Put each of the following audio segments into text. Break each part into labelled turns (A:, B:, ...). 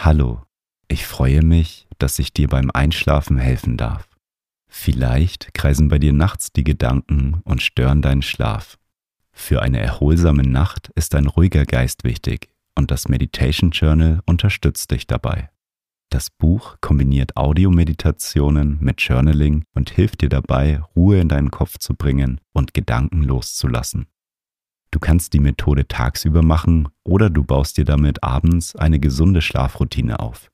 A: Hallo, ich freue mich, dass ich dir beim Einschlafen helfen darf. Vielleicht kreisen bei dir nachts die Gedanken und stören deinen Schlaf. Für eine erholsame Nacht ist ein ruhiger Geist wichtig und das Meditation Journal unterstützt dich dabei. Das Buch kombiniert Audiomeditationen mit Journaling und hilft dir dabei, Ruhe in deinen Kopf zu bringen und Gedanken loszulassen. Du kannst die Methode tagsüber machen oder du baust dir damit abends eine gesunde Schlafroutine auf.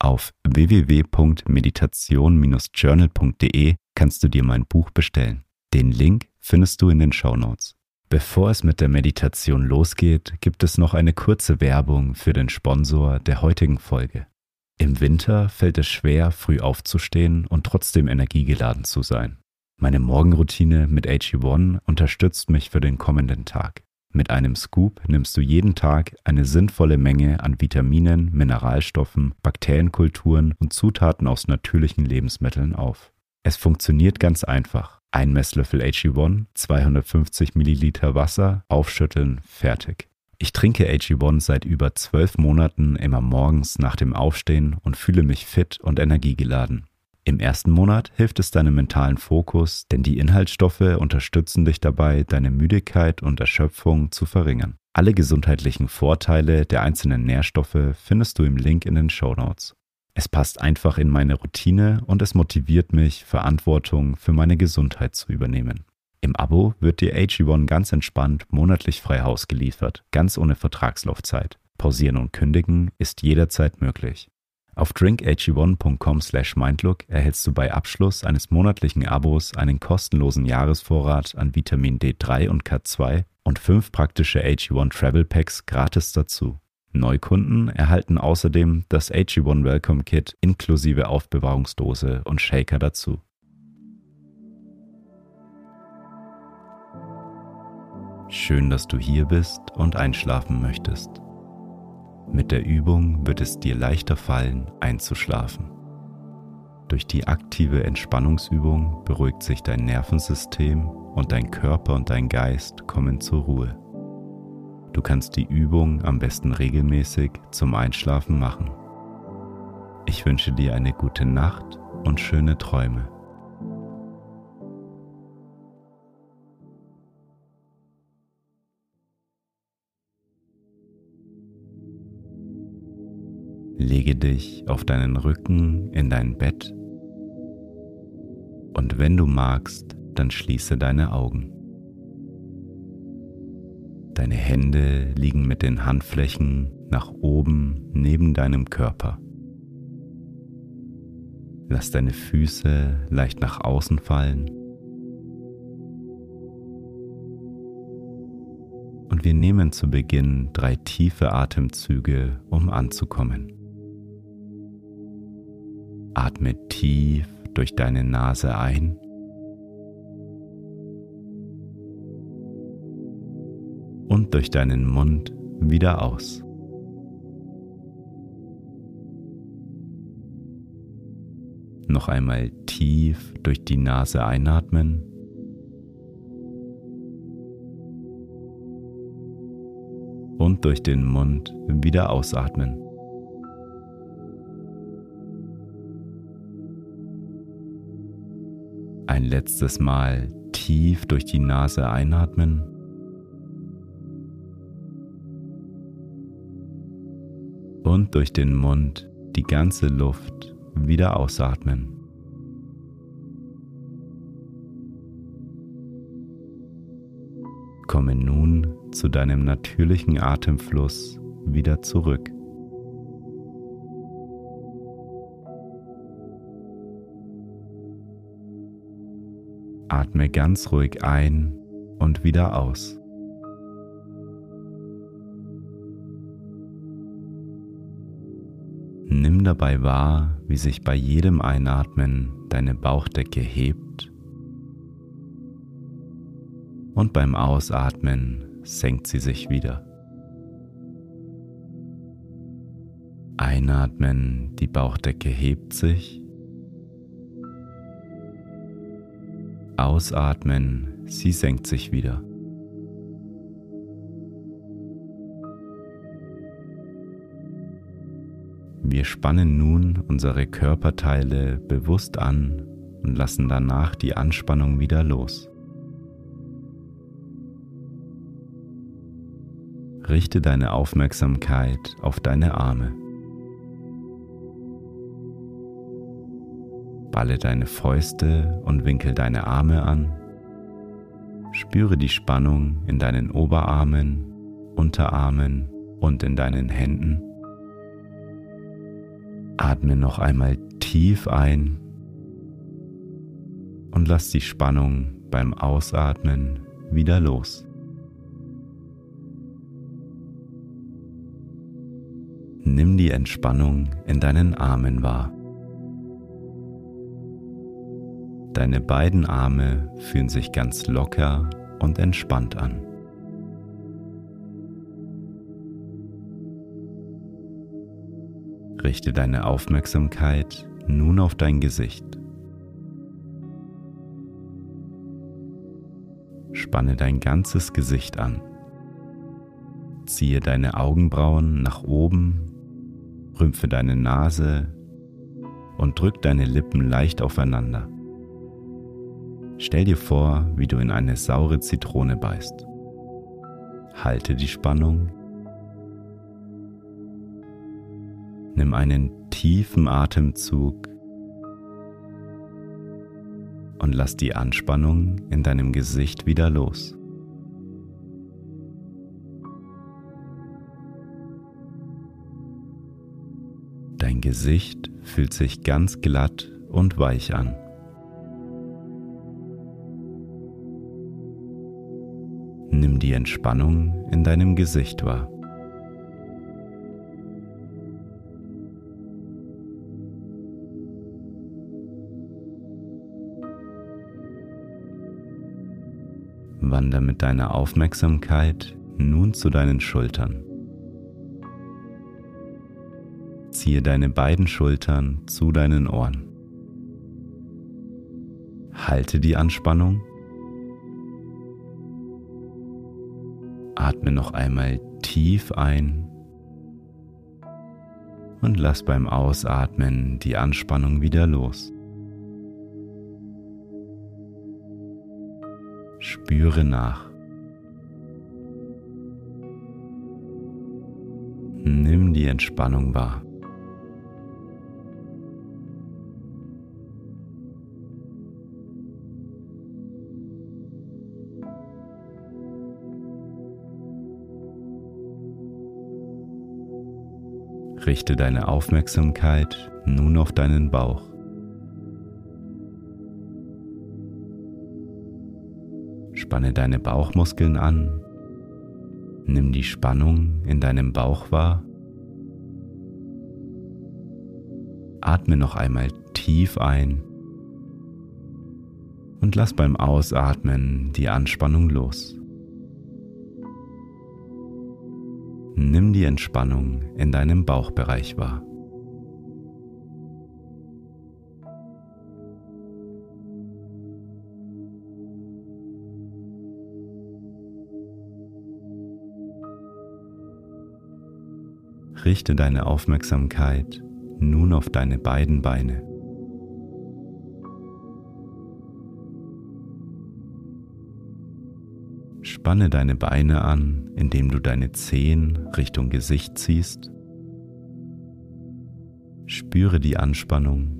A: Auf www.meditation-journal.de kannst du dir mein Buch bestellen. Den Link findest du in den Show Notes. Bevor es mit der Meditation losgeht, gibt es noch eine kurze Werbung für den Sponsor der heutigen Folge. Im Winter fällt es schwer, früh aufzustehen und trotzdem energiegeladen zu sein. Meine Morgenroutine mit AG1 unterstützt mich für den kommenden Tag. Mit einem Scoop nimmst du jeden Tag eine sinnvolle Menge an Vitaminen, Mineralstoffen, Bakterienkulturen und Zutaten aus natürlichen Lebensmitteln auf. Es funktioniert ganz einfach. Ein Messlöffel AG1, 250 Milliliter Wasser, aufschütteln, fertig. Ich trinke AG1 seit über zwölf Monaten immer morgens nach dem Aufstehen und fühle mich fit und energiegeladen. Im ersten Monat hilft es deinem mentalen Fokus, denn die Inhaltsstoffe unterstützen dich dabei, deine Müdigkeit und Erschöpfung zu verringern. Alle gesundheitlichen Vorteile der einzelnen Nährstoffe findest du im Link in den Show Notes. Es passt einfach in meine Routine und es motiviert mich, Verantwortung für meine Gesundheit zu übernehmen. Im Abo wird dir AG1 ganz entspannt monatlich frei Haus geliefert, ganz ohne Vertragslaufzeit. Pausieren und kündigen ist jederzeit möglich. Auf drinkag1.com/mindlook erhältst du bei Abschluss eines monatlichen Abos einen kostenlosen Jahresvorrat an Vitamin D3 und K2 und fünf praktische AG1 Travel Packs gratis dazu. Neukunden erhalten außerdem das AG1 Welcome Kit inklusive Aufbewahrungsdose und Shaker dazu. Schön, dass du hier bist und einschlafen möchtest. Mit der Übung wird es dir leichter fallen, einzuschlafen. Durch die aktive Entspannungsübung beruhigt sich dein Nervensystem und dein Körper und dein Geist kommen zur Ruhe. Du kannst die Übung am besten regelmäßig zum Einschlafen machen. Ich wünsche dir eine gute Nacht und schöne Träume. Lege dich auf deinen Rücken in dein Bett und wenn du magst, dann schließe deine Augen. Deine Hände liegen mit den Handflächen nach oben neben deinem Körper. Lass deine Füße leicht nach außen fallen. Und wir nehmen zu Beginn drei tiefe Atemzüge, um anzukommen. Atme tief durch deine Nase ein. Und durch deinen Mund wieder aus. Noch einmal tief durch die Nase einatmen. Und durch den Mund wieder ausatmen. Ein letztes Mal tief durch die Nase einatmen. Und durch den Mund die ganze Luft wieder ausatmen. Komme nun zu deinem natürlichen Atemfluss wieder zurück. Atme ganz ruhig ein und wieder aus. Nimm dabei wahr, wie sich bei jedem Einatmen deine Bauchdecke hebt und beim Ausatmen senkt sie sich wieder. Einatmen, die Bauchdecke hebt sich. Ausatmen, sie senkt sich wieder. Wir spannen nun unsere Körperteile bewusst an und lassen danach die Anspannung wieder los. Richte deine Aufmerksamkeit auf deine Arme. Balle deine Fäuste und winkel deine Arme an. Spüre die Spannung in deinen Oberarmen, Unterarmen und in deinen Händen. Atme noch einmal tief ein und lass die Spannung beim Ausatmen wieder los. Nimm die Entspannung in deinen Armen wahr. Deine beiden Arme fühlen sich ganz locker und entspannt an. Richte deine Aufmerksamkeit nun auf dein Gesicht. Spanne dein ganzes Gesicht an. Ziehe deine Augenbrauen nach oben, rümpfe deine Nase und drück deine Lippen leicht aufeinander. Stell dir vor, wie du in eine saure Zitrone beißt. Halte die Spannung. Nimm einen tiefen Atemzug und lass die Anspannung in deinem Gesicht wieder los. Dein Gesicht fühlt sich ganz glatt und weich an. Nimm die Entspannung in deinem Gesicht wahr. Wander mit deiner Aufmerksamkeit nun zu deinen Schultern. Ziehe deine beiden Schultern zu deinen Ohren. Halte die Anspannung Atme noch einmal tief ein und lass beim Ausatmen die Anspannung wieder los. Spüre nach. Nimm die Entspannung wahr. Richte deine Aufmerksamkeit nun auf deinen Bauch. Spanne deine Bauchmuskeln an. Nimm die Spannung in deinem Bauch wahr. Atme noch einmal tief ein und lass beim Ausatmen die Anspannung los. Nimm die Entspannung in deinem Bauchbereich wahr. Richte deine Aufmerksamkeit nun auf deine beiden Beine. Spanne deine Beine an, indem du deine Zehen Richtung Gesicht ziehst. Spüre die Anspannung.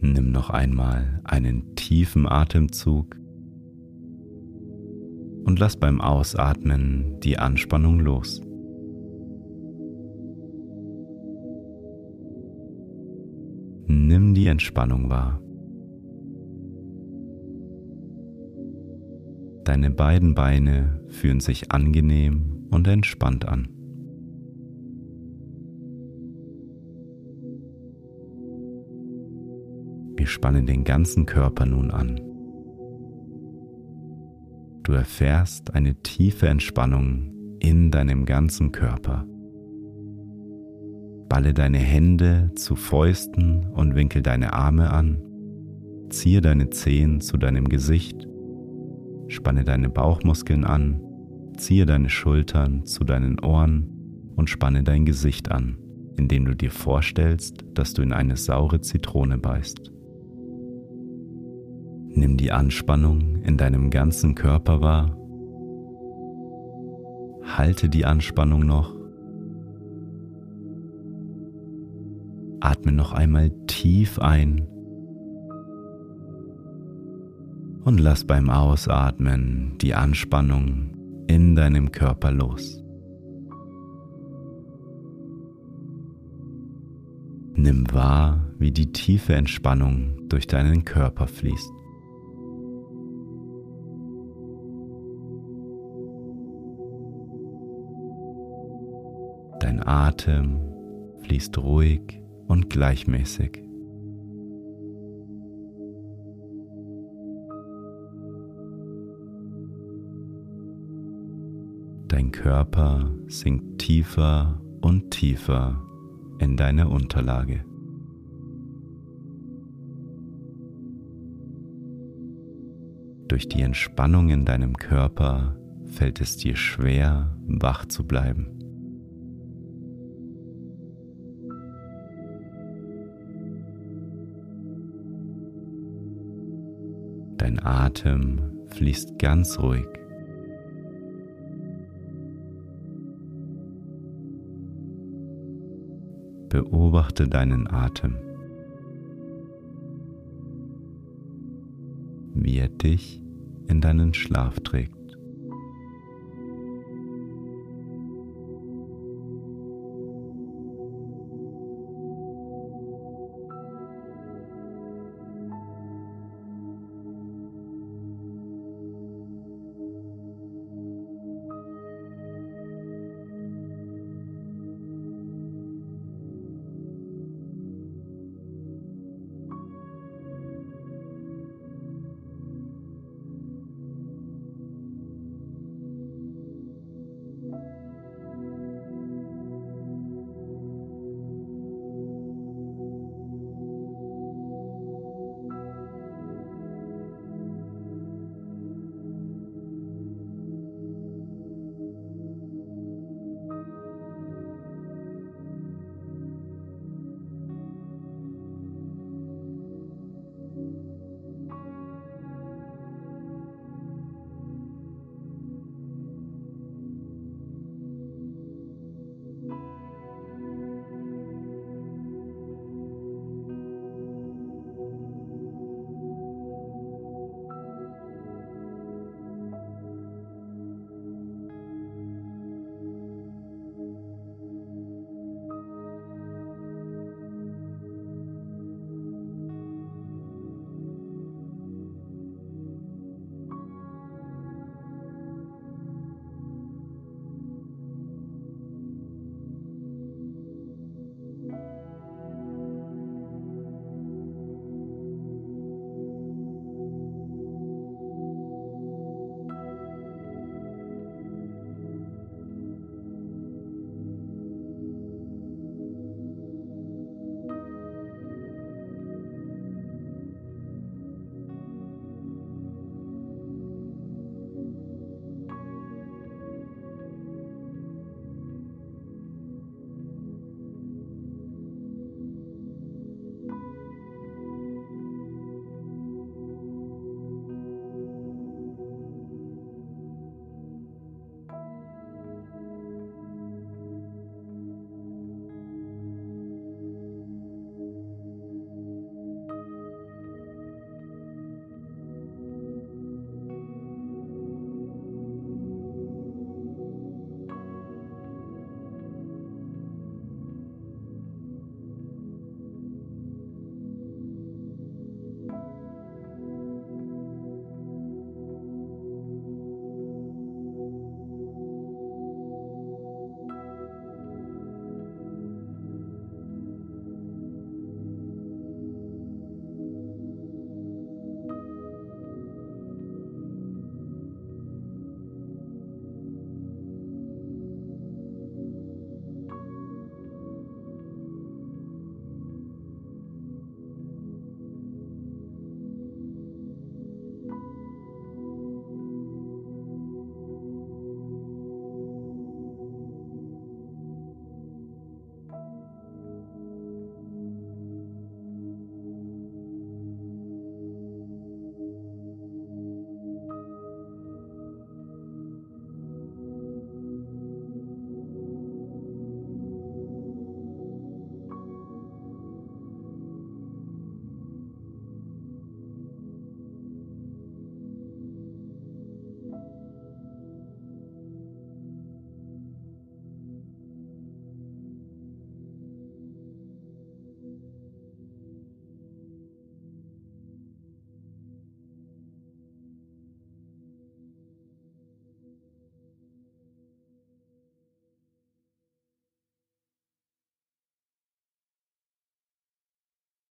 A: Nimm noch einmal einen tiefen Atemzug und lass beim Ausatmen die Anspannung los. Nimm die Entspannung wahr. Deine beiden Beine fühlen sich angenehm und entspannt an. Wir spannen den ganzen Körper nun an. Du erfährst eine tiefe Entspannung in deinem ganzen Körper. Balle deine Hände zu Fäusten und winkel deine Arme an. Ziehe deine Zehen zu deinem Gesicht Spanne deine Bauchmuskeln an. Ziehe deine Schultern zu deinen Ohren und spanne dein Gesicht an, indem du dir vorstellst, dass du in eine saure Zitrone beißt. Nimm die Anspannung in deinem ganzen Körper wahr. Halte die Anspannung noch Atme noch einmal tief ein und lass beim Ausatmen die Anspannung in deinem Körper los. Nimm wahr, wie die tiefe Entspannung durch deinen Körper fließt. Dein Atem fließt ruhig und gleichmäßig. Körper sinkt tiefer und tiefer in deine Unterlage. Durch die Entspannung in deinem Körper fällt es dir schwer, wach zu bleiben. Dein Atem fließt ganz ruhig. Beobachte deinen Atem, wie er dich in deinen Schlaf trägt.